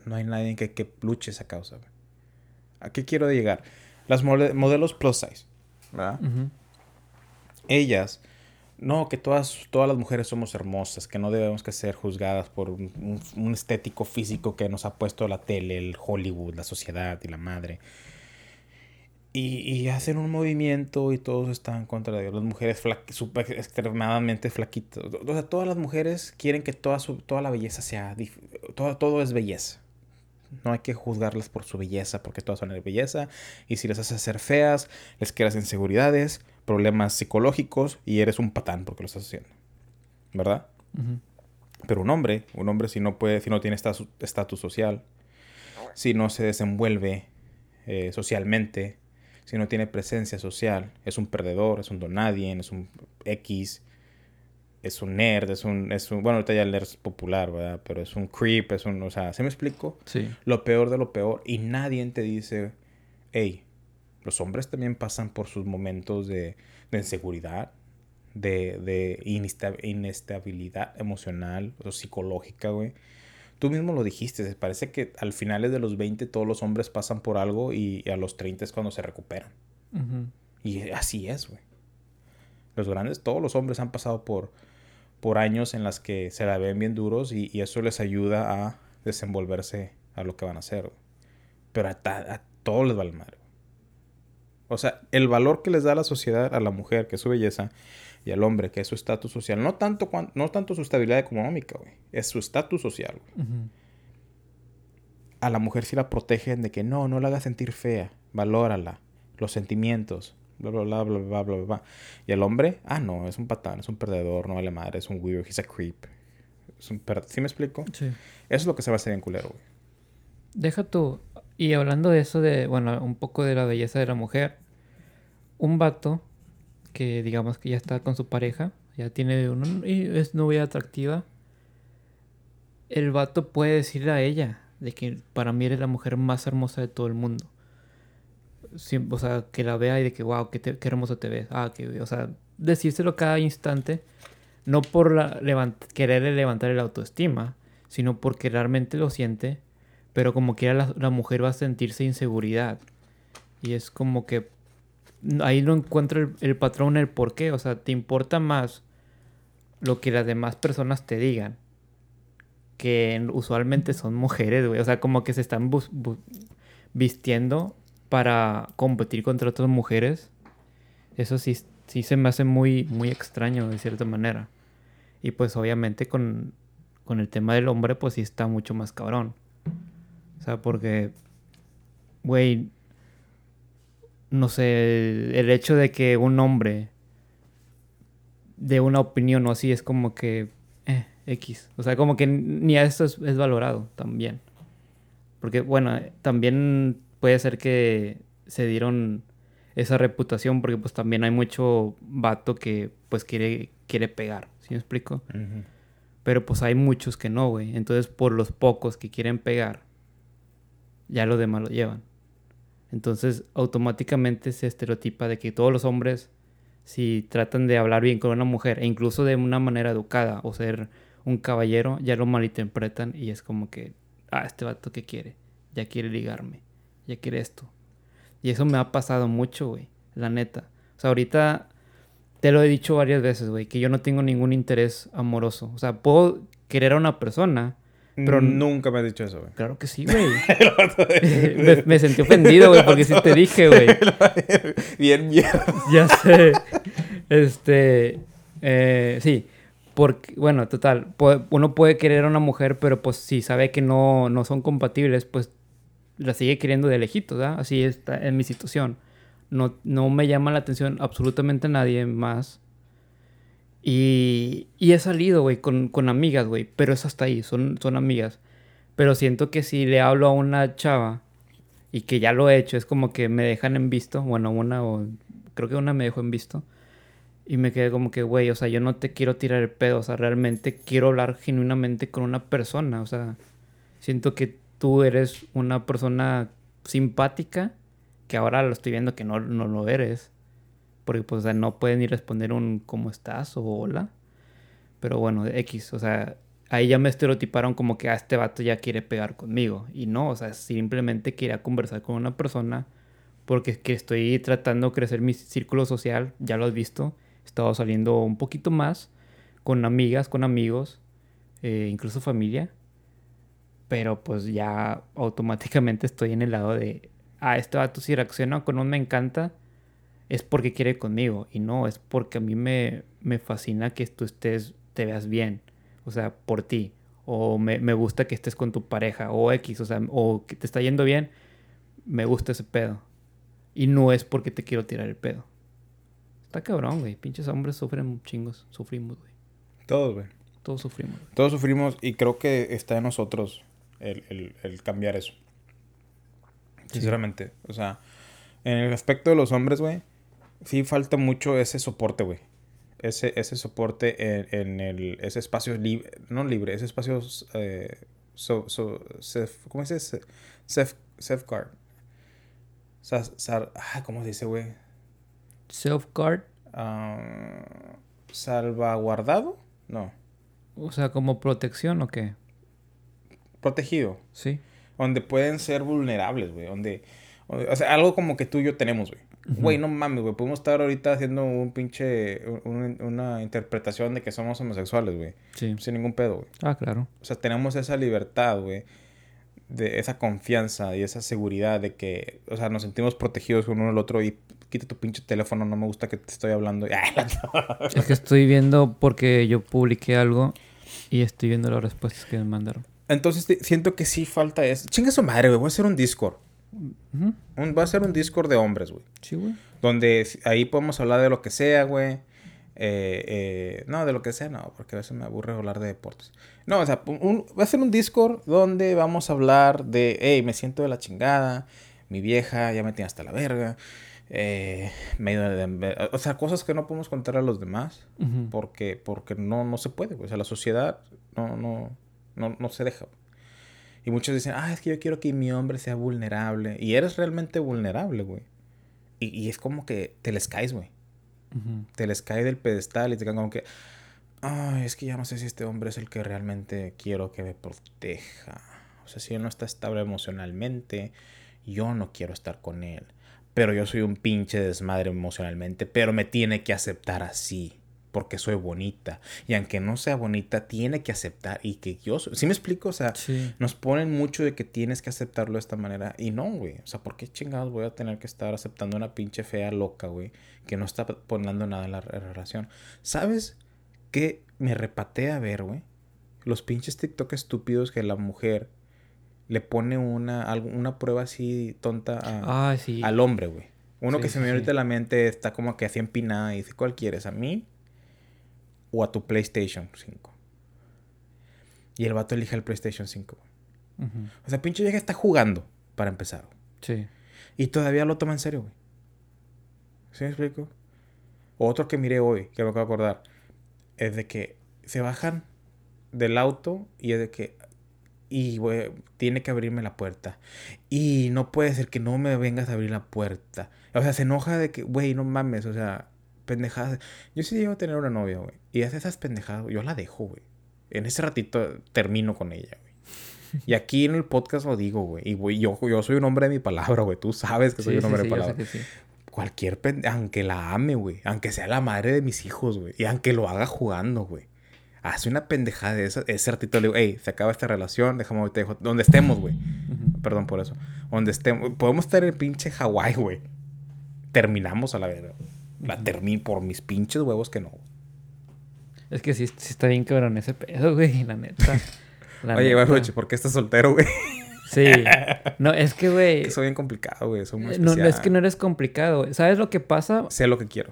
no hay nadie que, que luche esa causa. ¿A qué quiero llegar? Las modelos plus size, ¿verdad? Ellas, no, que todas, todas las mujeres somos hermosas, que no debemos que ser juzgadas por un, estético físico que nos ha puesto la tele, el Hollywood, la sociedad y la madre. Y, hacen un movimiento y todos están contra de las mujeres super, extremadamente flaquitas. O sea, todas las mujeres quieren que toda, su, toda la belleza sea... Todo, todo es belleza. No hay que juzgarlas por su belleza, porque todas son de belleza. Y si les haces ser feas, les creas inseguridades, problemas psicológicos y eres un patán porque lo estás haciendo. ¿Verdad? Pero un hombre, un hombre si no puede, si no tiene estatus social, si no se desenvuelve eh, socialmente, si no tiene presencia social, es un perdedor, es un donadien, es un X, es un nerd, es un, es un, bueno, ahorita ya el nerd es popular, ¿verdad? Pero es un creep, es un, o sea, ¿se me explico? Sí. Lo peor de lo peor y nadie te dice, hey, los hombres también pasan por sus momentos de, de inseguridad, de, de inestabilidad emocional o psicológica, güey. Tú mismo lo dijiste, parece que al finales de los 20 todos los hombres pasan por algo y, a los 30 es cuando se recuperan. Y así es, güey. Los grandes, todos los hombres han pasado por, por años en las que se la ven bien duros y, eso les ayuda a desenvolverse a lo que van a hacer. Pero a, todos les vale madre. O sea, el valor que les da la sociedad a la mujer, que es su belleza, y al hombre, que es su estatus social, no tanto, no tanto su estabilidad económica, güey, es su estatus social. A la mujer sí la protegen de que no, no la hagas sentir fea, valórala, los sentimientos, bla, bla, bla, bla, bla, bla, bla. Y el hombre, ah, no, es un patán, es un perdedor, no vale madre, es un weird, he's a creep. Es un ¿Sí me explico? Sí. Eso es lo que se va a hacer en culero, güey. Deja tú. Y hablando de eso, de, bueno, un poco de la belleza de la mujer, un vato que digamos que ya está con su pareja, ya tiene una, y es novia atractiva, el vato puede decirle a ella de que para mí eres la mujer más hermosa de todo el mundo o sea, que la vea y de que, wow, qué, hermoso te ves. Ah, que, o sea, decírselo cada instante, no por la, quererle levantar el autoestima, sino porque realmente lo siente, pero como quiera la, la mujer va a sentirse inseguridad. Y es como que ahí no encuentro el, patrón, el por qué. O sea, te importa más lo que las demás personas te digan. Que usualmente son mujeres, güey. O sea, como que se están vistiendo para competir contra otras mujeres, eso sí, sí se me hace muy, muy extraño de cierta manera. Y pues obviamente con, con el tema del hombre, pues sí está mucho más cabrón. O sea, porque, güey, no sé, el hecho de que un hombre de una opinión o así es como que, eh, X. O sea, como que ni a esto es, es valorado también. Porque, bueno, también puede ser que se dieron esa reputación porque pues también hay mucho vato que pues quiere, quiere pegar, ¿sí me explico? Pero pues hay muchos que no, güey. Entonces por los pocos que quieren pegar, ya los demás lo llevan. Entonces automáticamente se estereotipa de que todos los hombres, si tratan de hablar bien con una mujer, e incluso de una manera educada o ser un caballero, ya lo malinterpretan y es como que, ah, este vato que quiere, ya quiere ligarme ya quiere esto. Y eso me ha pasado mucho, güey, la neta. O sea, ahorita te lo he dicho varias veces, güey, que yo no tengo ningún interés amoroso. O sea, puedo querer a una persona, Pero nunca me has dicho eso, güey. Claro que sí, güey. <laughs> <laughs> me, me, sentí ofendido, güey, porque sí te dije, güey. <laughs> Bien mierda. Ya sé. Este. Eh, sí. Porque, bueno, total. Uno puede querer a una mujer, pero pues si sabe que no, no son compatibles, pues la sigue queriendo de lejitos, ¿verdad? Así está en mi situación. No, no me llama la atención absolutamente nadie más y, he salido, güey, con, con, amigas, güey, pero es hasta ahí, son, son amigas. Pero siento que si le hablo a una chava y que ya lo he hecho, es como que me dejan en visto, bueno, una o creo que una me dejó en visto. Y me quedé como que, güey, o sea, yo no te quiero tirar el pedo, o sea, realmente quiero hablar genuinamente con una persona, o sea, siento que tú eres una persona simpática, que ahora lo estoy viendo que no, no lo eres. Porque pues no pueden ni responder un ¿cómo estás? o hola. Pero bueno, X, o sea, ahí ya me estereotiparon como que a ah, este vato ya quiere pegar conmigo. Y no, o sea, simplemente quería conversar con una persona porque es que estoy tratando de crecer mi círculo social, ya lo has visto. He estado saliendo un poquito más con amigas, con amigos, eh, incluso familia. Pero pues ya automáticamente estoy en el lado de, ah, este vato si reacciona con un me encanta, es porque quiere conmigo y no, es porque a mí me, me fascina que tú estés, te veas bien, o sea, por ti, o me, me, gusta que estés con tu pareja, o X, o sea, o que te está yendo bien, me gusta ese pedo. Y no es porque te quiero tirar el pedo. Está cabrón, güey. Pinches hombres sufren chingos. Sufrimos, güey. Todos, güey. Todos sufrimos. Todos sufrimos y creo que está en nosotros el, el, el cambiar eso. Sinceramente. O sea, en el aspecto de los hombres, güey, sí falta mucho ese soporte, güey. Ese, ese soporte en, en el, ese espacio libre, no libre, ese espacio, eh, so, so, ¿cómo se dice? Self, safeguard. ¿Cómo se dice, güey? Self-guard. Ah, ¿Salvaguardado? No. O sea, como protección o qué? Protegido. Sí. Donde pueden ser vulnerables, güey. Donde, o sea, algo como que tú y yo tenemos, güey. Güey, no mames, güey. Podemos estar ahorita haciendo un pinche. una interpretación de que somos homosexuales, güey. Sí. Sin ningún pedo, güey. Ah, claro. O sea, tenemos esa libertad, güey. De esa confianza y esa seguridad de que, o sea, nos sentimos protegidos con uno al otro y quita tu pinche teléfono, no me gusta que te estoy hablando. <laughs> es que estoy viendo porque yo publiqué algo y estoy viendo las respuestas que me mandaron. Entonces siento que sí falta eso. Chinga su madre, güey. Voy a hacer un Discord va a ser un Discord de hombres, güey. Sí, güey. Donde ahí podemos hablar de lo que sea, güey. Eh, eh, no, de lo que sea, no, porque a veces me aburre hablar de deportes. No, o sea, va a ser un Discord donde vamos a hablar de, hey, me siento de la chingada, mi vieja ya me tiene hasta la verga. Eh, medio de, o sea, cosas que no podemos contar a los demás porque, porque no, no se puede, güey. O sea, la sociedad no, no, no, no se deja. Y muchos dicen, ah, es que yo quiero que mi hombre sea vulnerable. Y eres realmente vulnerable, güey. Y, es como que te les caes, güey. Te les cae del pedestal y te quedan como que, ay, es que ya no sé si este hombre es el que realmente quiero que me proteja. O sea, si él no está estable emocionalmente, yo no quiero estar con él. Pero yo soy un pinche desmadre emocionalmente, pero me tiene que aceptar así porque soy bonita. Y aunque no sea bonita, tiene que aceptar. Y que yo soy. ¿Sí me explico? O sea, nos ponen mucho de que tienes que aceptarlo de esta manera. Y no, güey. O sea, ¿por qué chingados voy a tener que estar aceptando una pinche fea loca, güey? Que no está poniendo nada en la relación. ¿Sabes qué me repatea a ver, güey? Los pinches TikTok estúpidos que la mujer le pone una, una prueba así tonta ah, al hombre, güey. Uno que se me viene ahorita la mente está como que así empinada y dice, ¿cuál quieres? ¿A mí? O a tu PlayStation 5. Y el vato elige el PlayStation 5. O sea, pinche vieja está jugando, para empezar. Sí. Y todavía lo toma en serio, güey. ¿Sí me explico? Otro que miré hoy, que me acabo de acordar, es de que se bajan del auto y es de que. Y, güey, tiene que abrirme la puerta. Y no puede ser que no me vengas a abrir la puerta. O sea, se enoja de que, güey, no mames, o sea, pendejadas. Yo sí llego a tener una novia, güey. Y hace esas pendejadas, yo la dejo, güey. En ese ratito termino con ella, güey. Y aquí en el podcast lo digo, güey. Y güey, yo, yo soy un hombre de mi palabra, güey. Tú sabes que soy un hombre de palabra. Cualquier pendeja, aunque la ame, güey. Aunque sea la madre de mis hijos, güey. Y aunque lo haga jugando, güey. Hace una pendejada de esa. Ese ratito le digo, hey, se acaba esta relación, déjame te dejo. Donde estemos, güey. Perdón por eso. Donde estemos. Podemos estar en pinche Hawái, güey. Terminamos a la verga. La termino por mis pinches huevos que no. Es que sí, sí está bien cabrón ese pedo, güey, la neta. <laughs> La Oye, güey, ¿por qué estás soltero, güey? Sí. <laughs> No, es que, güey. Que soy bien complicado, güey. Soy muy Eh, No, es que no eres complicado. ¿Sabes lo que pasa? Sé lo que quiero.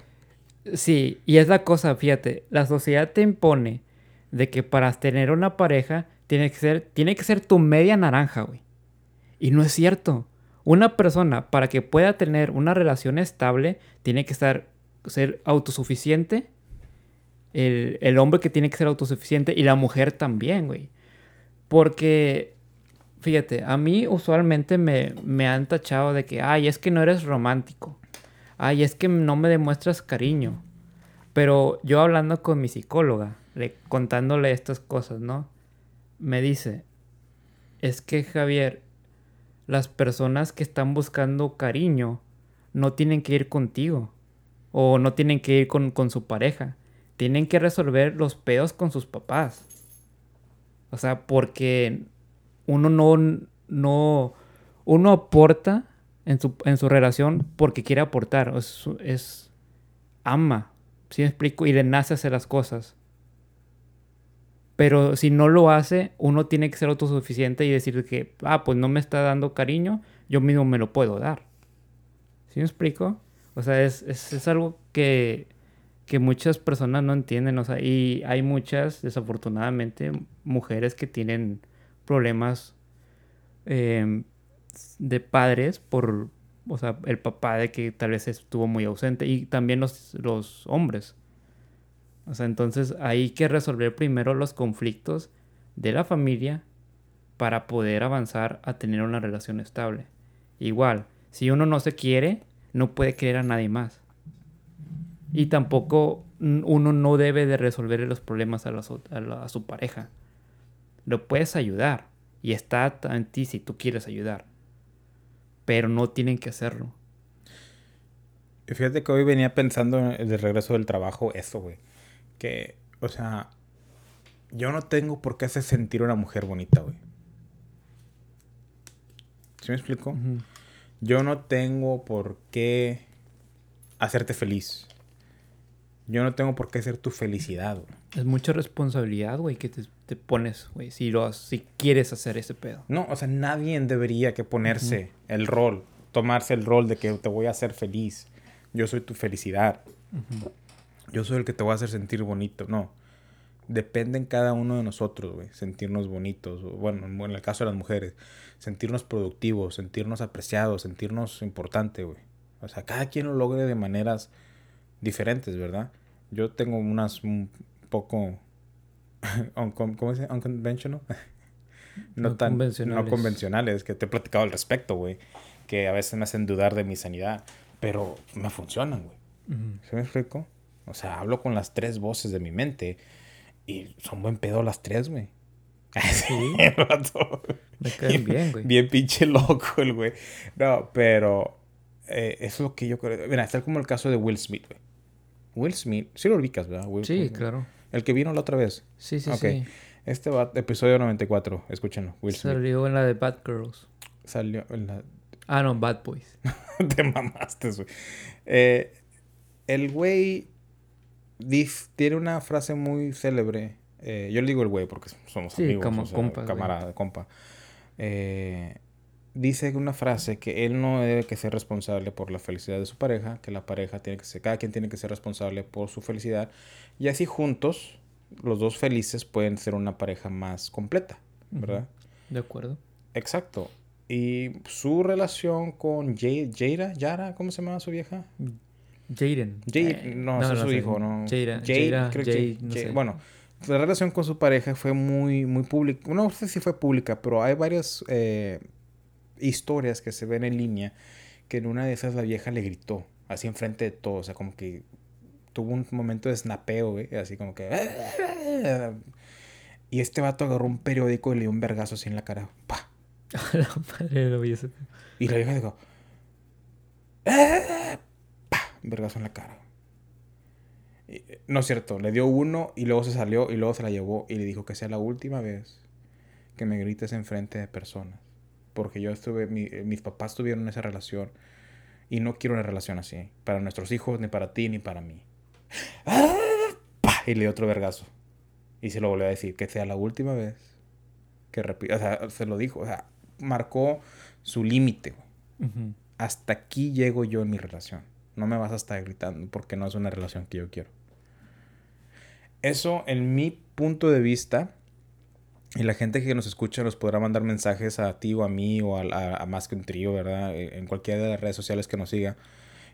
Sí, y es la cosa, fíjate, la sociedad te impone de que para tener una pareja tiene que ser, tiene que ser tu media naranja, güey. Y no es cierto. Una persona para que pueda tener una relación estable tiene que estar, ser autosuficiente. El, el hombre que tiene que ser autosuficiente y la mujer también, güey. Porque, fíjate, a mí usualmente me, me han tachado de que, ay, es que no eres romántico. Ay, es que no me demuestras cariño. Pero yo hablando con mi psicóloga, le- contándole estas cosas, ¿no? Me dice, es que Javier, las personas que están buscando cariño no tienen que ir contigo. O no tienen que ir con, con su pareja. Tienen que resolver los pedos con sus papás. O sea, porque uno no, no, uno aporta en su, en su relación porque quiere aportar. Es, ama, ¿sí me explico? Y le nace hacer las cosas. Pero si no lo hace, uno tiene que ser autosuficiente y decir que, ah, pues no me está dando cariño, yo mismo me lo puedo dar. ¿Sí me explico? O sea, es, es, es algo que, que muchas personas no entienden. O sea, y hay muchas, desafortunadamente, mujeres que tienen problemas eh, de padres por, o sea, el papá de que tal vez estuvo muy ausente y también los, los hombres. O sea, entonces hay que resolver primero los conflictos de la familia para poder avanzar a tener una relación estable. Igual, si uno no se quiere, no puede querer a nadie más. Y tampoco uno no debe de resolver los problemas a, a la- a su pareja. Lo puedes ayudar y está en ti si tú quieres ayudar. Pero no tienen que hacerlo. Y Fíjate que hoy venía pensando en el regreso del trabajo eso, güey. Que, o sea, yo no tengo por qué hacer sentir a una mujer bonita, güey. ¿Sí me explico? Yo no tengo por qué hacerte feliz. Yo no tengo por qué ser tu felicidad, güey. Es mucha responsabilidad, güey, que te, te pones, güey, si, lo, si quieres hacer ese pedo. No, o sea, nadie debería que ponerse el rol, tomarse el rol de que te voy a hacer feliz. Yo soy tu felicidad. Yo soy el que te voy a hacer sentir bonito. No. Depende en cada uno de nosotros, güey. Sentirnos bonitos. Bueno, en el caso de las mujeres. Sentirnos productivos, sentirnos apreciados, sentirnos importante, güey. O sea, cada quien lo logre de maneras diferentes, ¿verdad? Yo tengo unas un poco... <laughs> ¿Cómo se dice? Unconventional. <laughs> no No tan convencionales. no convencionales que te he platicado al respecto, güey. Que a veces me hacen dudar de mi sanidad. Pero me funcionan, güey. Ujú. ¿Se me explico? O sea, hablo con las tres voces de mi mente y son buen pedo las tres, güey. Sí, <laughs> el vato. Me caen bien, güey. Bien pinche loco el güey. No, pero eh, eso es lo que yo creo. Mira, está como el caso de Will Smith, güey. Will Smith, sí lo ubicas, ¿verdad? Will- Sí, Will- claro. El que vino la otra vez. Sí, sí, sí. Este va, episodio 94, escúchenlo. Will Smith Salió en la de Bad Girls. salió en la, Ah, no, Bad Boys. <laughs> Te mamaste, güey. Eh, el güey dif- tiene una frase muy célebre. Eh, yo le digo el güey porque somos Sí, amigos. como o sea, compas, güey. camarada, compa. Eh, dice una frase que él no debe que ser responsable por la felicidad de su pareja, que la pareja tiene que ser, cada quien tiene que ser responsable por su felicidad. Y así juntos, los dos felices pueden ser una pareja más completa, ¿verdad? De acuerdo. Exacto. Y su relación con Jay- Jada, Yara, ¿cómo se llama su vieja? Jaden. Jade, Eh, no, ese es su hijo, ¿no? Jada, Jade, Jada, creo que Jade, Jade- no Jade- sé. Bueno, la relación con su pareja fue muy, muy pública. No sé si fue pública, pero hay varias eh, historias que se ven en línea que en una de esas la vieja le gritó, así enfrente de todo, o sea, como que tuvo un momento de snapeo, güey, así como que... Y este vato agarró un periódico y le dio un vergazo así en la cara. ¡Pah! <laughs> la madre lo vi ese- Y la vieja dijo... ¡Eh! Vergazo en la cara. No es cierto, le dio uno y luego se salió y luego se la llevó y le dijo que sea la última vez que me grites enfrente de personas. Porque yo estuve, mis papás tuvieron esa relación y no quiero una relación así. Para nuestros hijos, ni para ti, ni para mí. Y le dio otro vergazo. Y se lo volvió a decir, que sea la última vez que repita. O sea, se lo dijo. O sea, marcó su límite. Hasta aquí llego yo en mi relación. No me vas a estar gritando porque no es una relación que yo quiero. Eso, en mi punto de vista, y la gente que nos escucha nos podrá mandar mensajes a ti o a mí o a, más que un trío, ¿verdad? Eh, en cualquiera de las redes sociales que nos siga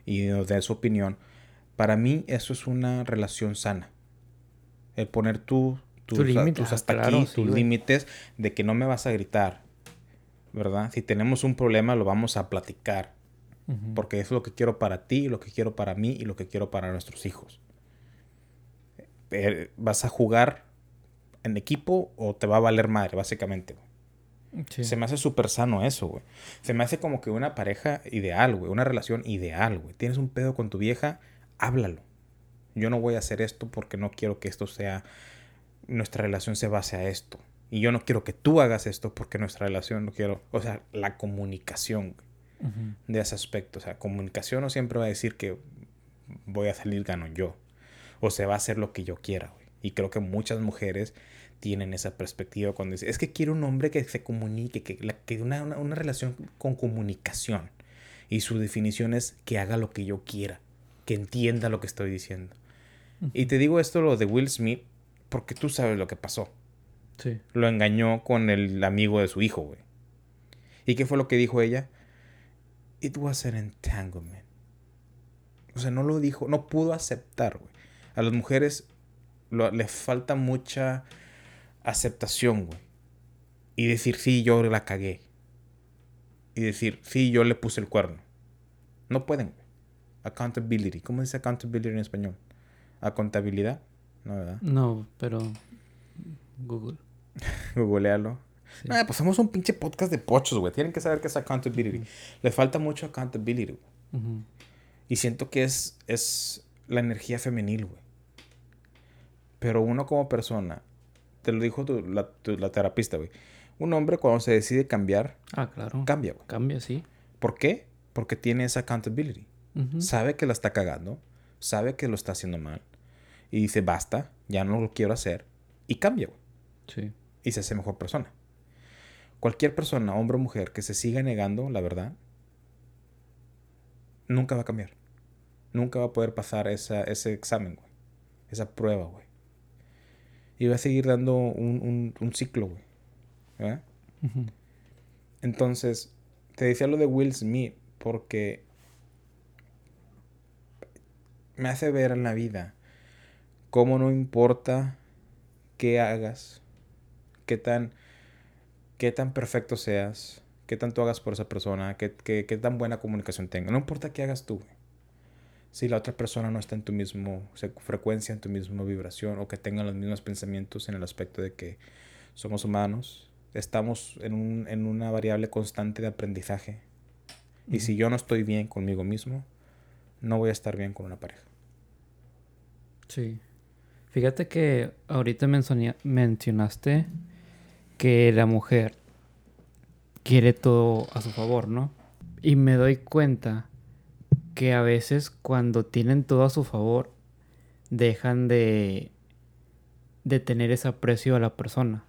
y nos dé su opinión. Para mí eso es una relación sana. El poner tú, tus, tus hasta aquí, tus límites de que no me vas a gritar, ¿verdad? Si tenemos un problema lo vamos a platicar. Porque es lo que quiero para ti, lo que quiero para mí y lo que quiero para nuestros hijos. Eh, vas a jugar en equipo o te va a valer madre, básicamente. Se me hace súper sano eso, güey. Se me hace como que una pareja ideal, güey. Una relación ideal, güey. Tienes un pedo con tu vieja, háblalo. Yo no voy a hacer esto porque no quiero que esto sea... Nuestra relación se base a esto. Y yo no quiero que tú hagas esto porque nuestra relación no quiero... O sea, la comunicación de ese aspecto. O sea, comunicación no siempre va a decir que voy a salir gano yo. O se va a hacer lo que yo quiera, güey. Y creo que muchas mujeres tienen esa perspectiva cuando dicen, es que quiero un hombre que se comunique, que, que una, una, relación con comunicación. Y su definición es que haga lo que yo quiera, que entienda lo que estoy diciendo. Y te digo esto, lo de Will Smith, porque tú sabes lo que pasó. Sí. Lo engañó con el amigo de su hijo, güey. ¿Y qué fue lo que dijo ella? It was an entanglement. O sea, no lo dijo, no pudo aceptar, güey. A las mujeres les falta mucha aceptación, güey. Y decir, sí, yo la cagué. Y decir, sí, yo le puse el cuerno. No pueden, güey. Accountability. ¿Cómo dice accountability en español? ¿A contabilidad? No, ¿verdad? No, pero Google. <laughs> Googlealo. Ah, pues somos un pinche podcast de pochos, güey. Tienen que saber qué es accountability. Le falta mucho accountability, Y siento que es, es la energía femenil, güey. Pero uno como persona, te lo dijo la, terapista, güey. Un hombre cuando se decide cambiar, ah, claro. cambia, güey. Cambia, sí. ¿Por qué? Porque tiene esa accountability. Sabe que la está cagando, sabe que lo está haciendo mal. Y dice, basta, ya no lo quiero hacer. Y cambia, güey. Sí. Y se hace mejor persona. Cualquier persona, hombre o mujer, que se siga negando la verdad, nunca va a cambiar. Nunca va a poder pasar esa, ese examen, güey. Esa prueba, güey. Y va a seguir dando un, un, ciclo, güey. ¿Verdad? Entonces, te decía lo de Will Smith porque me hace ver en la vida cómo no importa qué hagas, qué tan, qué tan perfecto seas, qué tanto hagas por esa persona, qué, qué, qué tan buena comunicación tenga. No importa qué hagas tú, si la otra persona no está en tu mismo frecuencia, en tu misma vibración, o que tenga los mismos pensamientos en el aspecto de que somos humanos, estamos en, un, en una variable constante de aprendizaje. Y si yo no estoy bien conmigo mismo, no voy a estar bien con una pareja. Sí. Fíjate que ahorita mencionaste que la mujer quiere todo a su favor, ¿no? Y me doy cuenta que a veces cuando tienen todo a su favor, dejan de, de tener ese aprecio a la persona.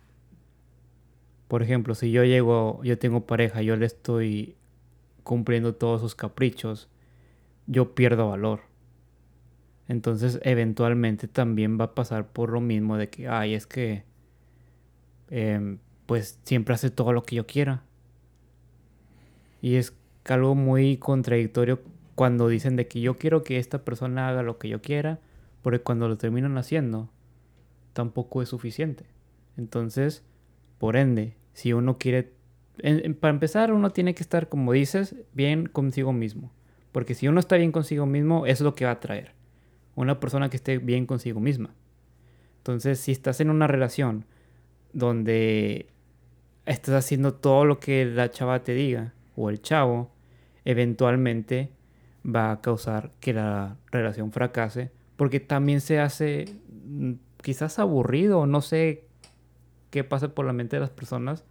Por ejemplo, si yo llego, yo tengo pareja, yo le estoy cumpliendo todos sus caprichos, yo pierdo valor. Entonces, eventualmente también va a pasar por lo mismo de que, ay, es que, em, pues siempre hace todo lo que yo quiera. Y es algo muy contradictorio cuando dicen de que yo quiero que esta persona haga lo que yo quiera, porque cuando lo terminan haciendo, tampoco es suficiente. Entonces, por ende, si uno quiere, para empezar, uno tiene que estar, como dices, bien consigo mismo. Porque si uno está bien consigo mismo, es lo que va a traer. Una persona que esté bien consigo misma. Entonces, si estás en una relación donde estás haciendo todo lo que la chava te diga, o el chavo, eventualmente va a causar que la relación fracase Porque también se hace mm, quizás aburrido, no sé qué pasa por la mente de las personas,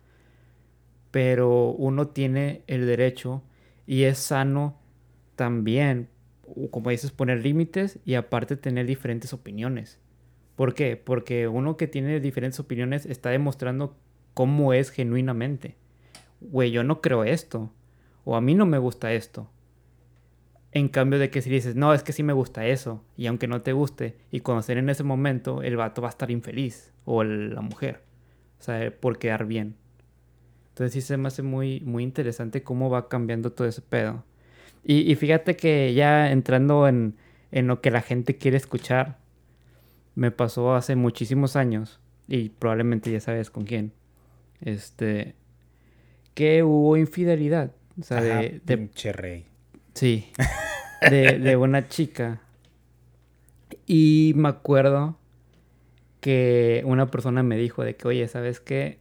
pero uno tiene el derecho y es sano también, como dices, poner límites y aparte tener diferentes opiniones. ¿Por qué? Porque uno que tiene diferentes opiniones está demostrando cómo es genuinamente. Güey, yo no creo esto. O a mí no me gusta esto. En cambio de que si dices, no, es que sí me gusta eso. Y aunque no te guste, y conocer en ese momento, el vato va a estar infeliz. O la mujer. O sea, por quedar bien. Entonces sí se me hace muy, muy interesante cómo va cambiando todo ese pedo. Y, y fíjate que ya entrando en, en lo que la gente quiere escuchar, me pasó hace muchísimos años, y probablemente ya sabes con quién, este, que hubo infidelidad. O sea, de, de... Pinche rey. Sí. De, de una chica. Y me acuerdo que una persona me dijo de que, oye, ¿sabes qué?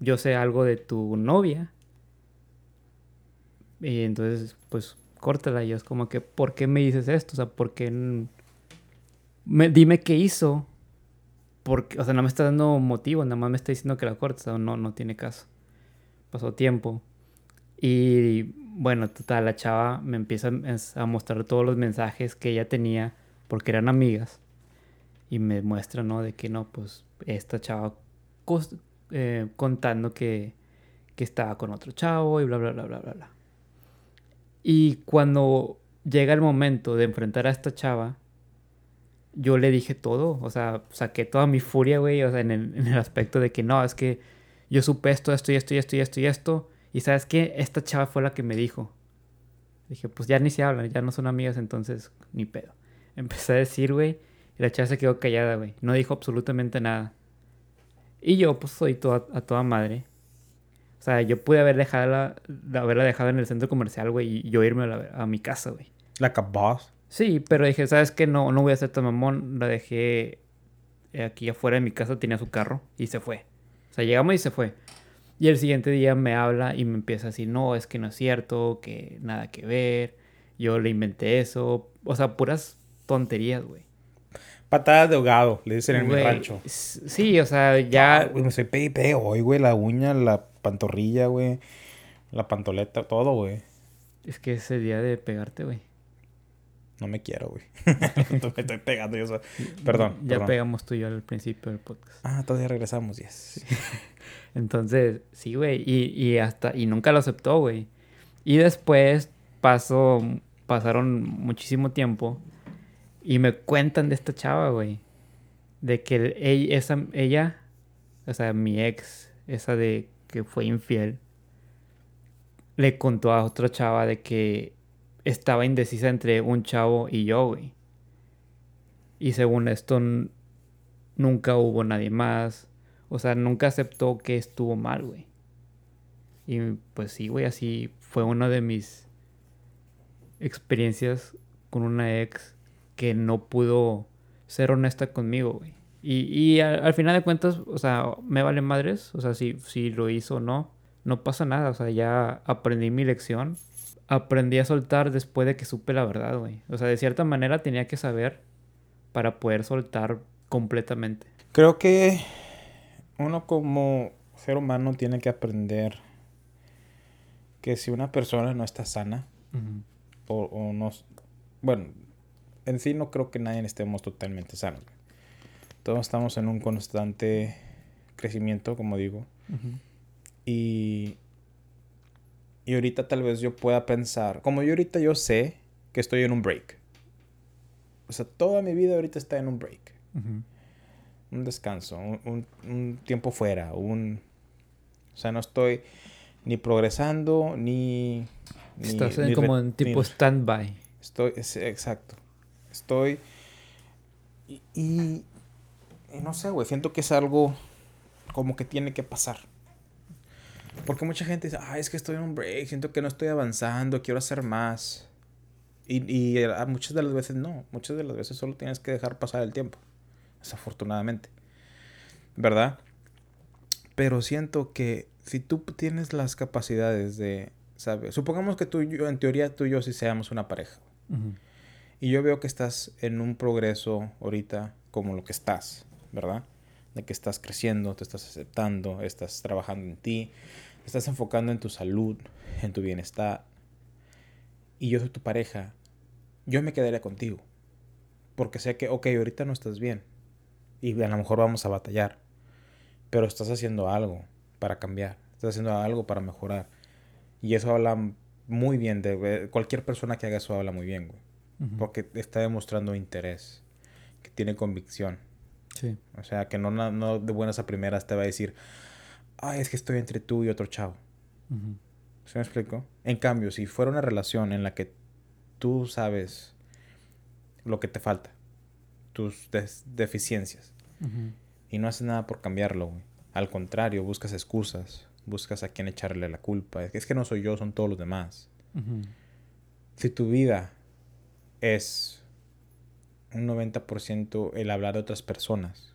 Yo sé algo de tu novia. Y entonces, pues, córtala. Y yo es como que, ¿por qué me dices esto? O sea, ¿por qué me, dime qué hizo. Porque, o sea, no me está dando motivo, nada más me está diciendo que la cortes, o no, no tiene caso. Pasó tiempo. Y bueno, total, la chava me empieza a mostrar todos los mensajes que ella tenía, porque eran amigas. Y me muestra, ¿no? De que no, pues esta chava eh, contando que, que estaba con otro chavo y bla, bla, bla, bla, bla, bla. Y cuando llega el momento de enfrentar a esta chava, yo le dije todo, o sea, saqué toda mi furia, güey, o sea, en el, aspecto de que no, es que yo supe esto, esto y esto y esto y esto y esto, y sabes qué, esta chava fue la que me dijo. Dije, pues ya ni se hablan, ya no son amigas, entonces ni pedo. Empecé a decir, güey, y la chava se quedó callada, güey, no dijo absolutamente nada. Y yo, pues, soy toda, a toda madre. O sea, yo pude haber dejado haberla dejado en el centro comercial, güey, y yo irme a, a mi casa, güey. Like a boss. Sí, pero dije, ¿sabes qué? No, no voy a ser tan mamón. La dejé aquí afuera de mi casa, tenía su carro y se fue. O sea, llegamos y se fue. Y el siguiente día me habla y me empieza a decir, no, es que no es cierto, que nada que ver, yo le inventé eso. O sea, puras tonterías, güey. Patadas de ahogado, le dicen en mi rancho. Sí, o sea, ya... güey, me soy pepe hoy, güey, la uña, la pantorrilla, güey, la pantoleta, todo, güey. Es que es el día de pegarte, güey. No me quiero, güey. <laughs> me estoy pegando yo. Perdón. Ya pegamos tú y yo al principio del podcast. Ah, todavía regresamos, yes. <laughs> Entonces, sí, güey. Y, y, hasta... Y nunca lo aceptó, güey. Y después pasó... Pasaron muchísimo tiempo. Y me cuentan de esta chava, güey. De que ella, esa, ella... O sea, mi ex... Esa de que fue infiel. Le contó a otra chava de que estaba indecisa entre un chavo y yo, güey. Y según esto, nunca hubo nadie más. O sea, nunca aceptó que estuvo mal, güey. Y pues sí, güey, así fue una de mis experiencias con una ex que no pudo ser honesta conmigo, güey. Y, y al, final de cuentas, o sea, me vale madres. O sea, si, si lo hizo o no, no pasa nada. O sea, ya aprendí mi lección aprendí a soltar después de que supe la verdad, güey. O sea, de cierta manera tenía que saber para poder soltar completamente. Creo que uno como ser humano tiene que aprender que si una persona no está sana o, no... Bueno, en sí no creo que nadie estemos totalmente sanos. Todos estamos en un constante crecimiento, como digo. Y y ahorita tal vez yo pueda pensar, como yo ahorita yo sé que estoy en un break. O sea, toda mi vida ahorita está en un break. Un descanso, un, tiempo fuera, un... O sea, no estoy ni progresando, ni... Estás como en tipo stand-by. Estoy, exacto. Estoy... Y, y, y no sé, güey, siento que es algo como que tiene que pasar. Porque mucha gente dice, ay, es que estoy en un break, siento que no estoy avanzando, quiero hacer más. Y, y muchas de las veces no, muchas de las veces solo tienes que dejar pasar el tiempo, desafortunadamente. ¿Verdad? Pero siento que si tú tienes las capacidades de, ¿sabes? Supongamos que tú y yo, en teoría tú y yo sí seamos una pareja. Y yo veo que estás en un progreso ahorita como lo que estás, ¿verdad? De que estás creciendo, te estás aceptando, estás trabajando en ti, estás enfocando en tu salud, en tu bienestar. Y yo soy tu pareja, yo me quedaría contigo. Porque sé que, ok, ahorita no estás bien. Y a lo mejor vamos a batallar. Pero estás haciendo algo para cambiar. Estás haciendo algo para mejorar. Y eso habla muy bien de... Cualquier persona que haga eso habla muy bien, güey. Porque está demostrando interés. Que tiene convicción. Sí. O sea, que no, no de buenas a primeras te va a decir... Ay, es que estoy entre tú y otro chavo. ¿Se me explico? En cambio, si fuera una relación en la que tú sabes lo que te falta, tus deficiencias, y no haces nada por cambiarlo, güey. Al contrario, buscas excusas, buscas a quién echarle la culpa. Es que no soy yo, son todos los demás. Si tu vida es un 90% el hablar de otras personas,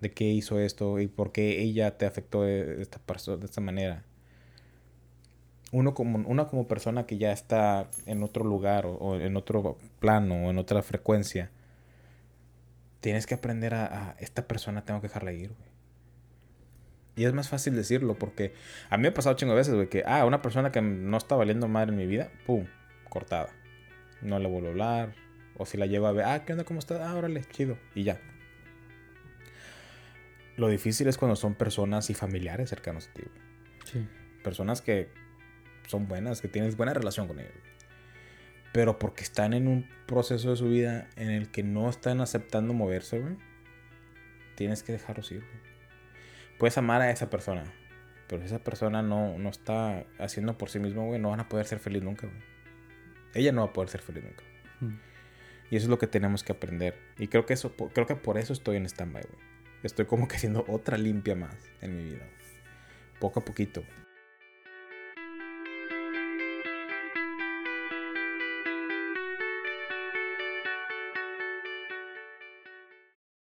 de qué hizo esto y por qué ella te afectó de esta, de esta manera, uno como, una como persona que ya está en otro lugar o, en otro plano o en otra frecuencia, tienes que aprender a, esta persona tengo que dejarla ir, güey. Y es más fácil decirlo porque a mí me ha pasado chingo de veces, güey, que, ah, una persona que no está valiendo madre en mi vida, pum, cortada. No le vuelvo a hablar. O si la llevo a ver, ah, ¿qué onda? ¿Cómo está? Ah, órale, chido. Y ya. Lo difícil es cuando son personas y familiares cercanos a ti, güey. Sí. Personas que son buenas, que tienes buena relación con ellos. Pero porque están en un proceso de su vida en el que no están aceptando moverse, güey. Tienes que dejarlos ir, güey. Puedes amar a esa persona. Pero si esa persona no, no está haciendo por sí mismo, güey, no van a poder ser feliz nunca, güey. Ella no va a poder ser feliz nunca. Y eso es lo que tenemos que aprender. Y creo que eso, creo que por eso estoy en stand-by. Estoy como que haciendo otra limpia más en mi vida. Poco a poquito.